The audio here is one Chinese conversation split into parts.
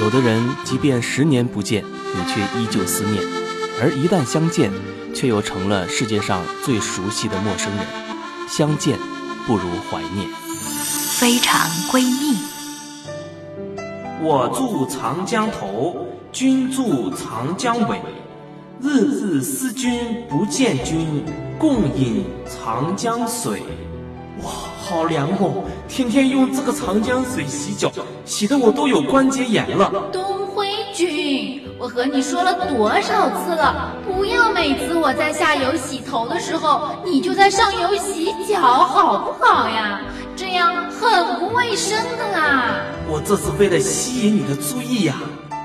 有的人即便十年不见，你却依旧思念；而一旦相见，却又成了世界上最熟悉的陌生人。相见不如怀念。非常闺蜜。我住长江头，君住长江尾。日日思君不见君，共饮长江水。哇，好凉哦！天天用这个长江水洗脚，洗得我都有关节炎了。东辉君，我和你说了多少次了，不要每次我在下游洗头的时候，你就在上游洗脚，好不好呀？这样很不卫生的啦。我这是为了吸引你的注意呀，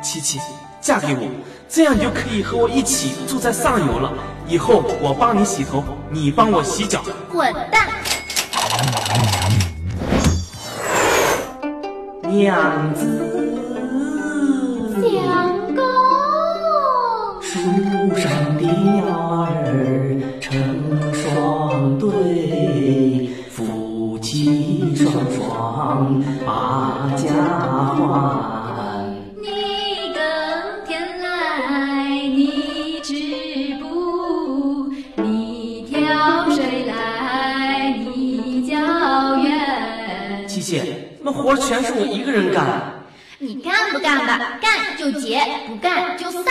琪琪，嫁给我，这样你就可以和我一起住在上游了。以后我帮你洗头，你帮我洗脚。滚蛋！娘子，相公，树上的鸟儿成双对，夫妻双双把家还。你耕田来，你织布；你挑水来，你浇园。那活全是我一个人干。你干不干吧？干就结，不干就散。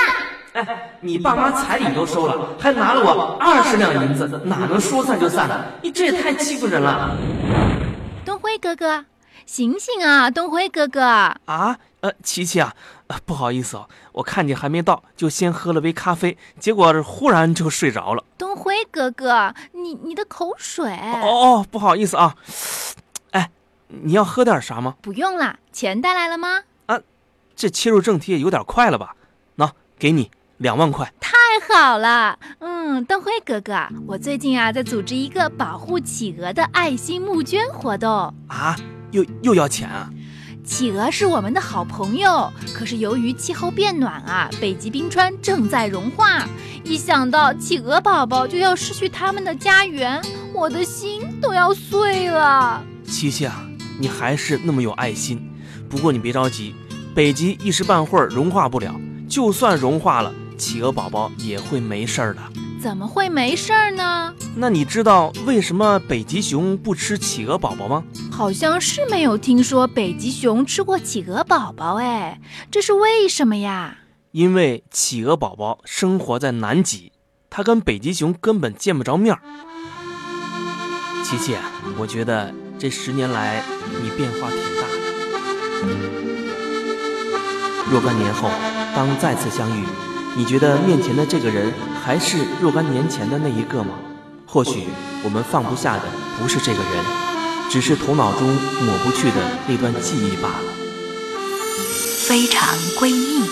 哎，你爸妈彩礼都收了，还拿了我二十两银子，哪能说散就散呢？你这也太欺负人了东辉哥哥，醒醒啊！东辉哥哥，啊，呃，琪琪啊，呃不好意思哦，我看你还没到，就先喝了杯咖啡，结果忽然就睡着了。东辉哥哥，你你的口水。哦哦，不好意思啊。哎，你要喝点啥吗？不用啦，钱带来了吗？啊这切入正题也有点快了吧？喏，给你两万块。太好了，嗯，邓辉哥哥，我最近啊在组织一个保护企鹅的爱心募捐活动。啊，又又要钱啊？企鹅是我们的好朋友，可是由于气候变暖啊，北极冰川正在融化，一想到企鹅宝宝就要失去他们的家园，我的心都要碎了。琪琪啊，你还是那么有爱心。不过你别着急，北极一时半会儿融化不了，就算融化了，企鹅宝宝也会没事儿的。怎么会没事儿呢？那你知道为什么北极熊不吃企鹅宝宝吗？好像是没有听说北极熊吃过企鹅宝宝，哎，这是为什么呀？因为企鹅宝宝生活在南极，它跟北极熊根本见不着面儿。琪琪，我觉得这十年来你变化挺大的。若干年后，当再次相遇，你觉得面前的这个人还是若干年前的那一个吗？或许我们放不下的不是这个人，只是头脑中抹不去的那段记忆罢了。非常闺蜜。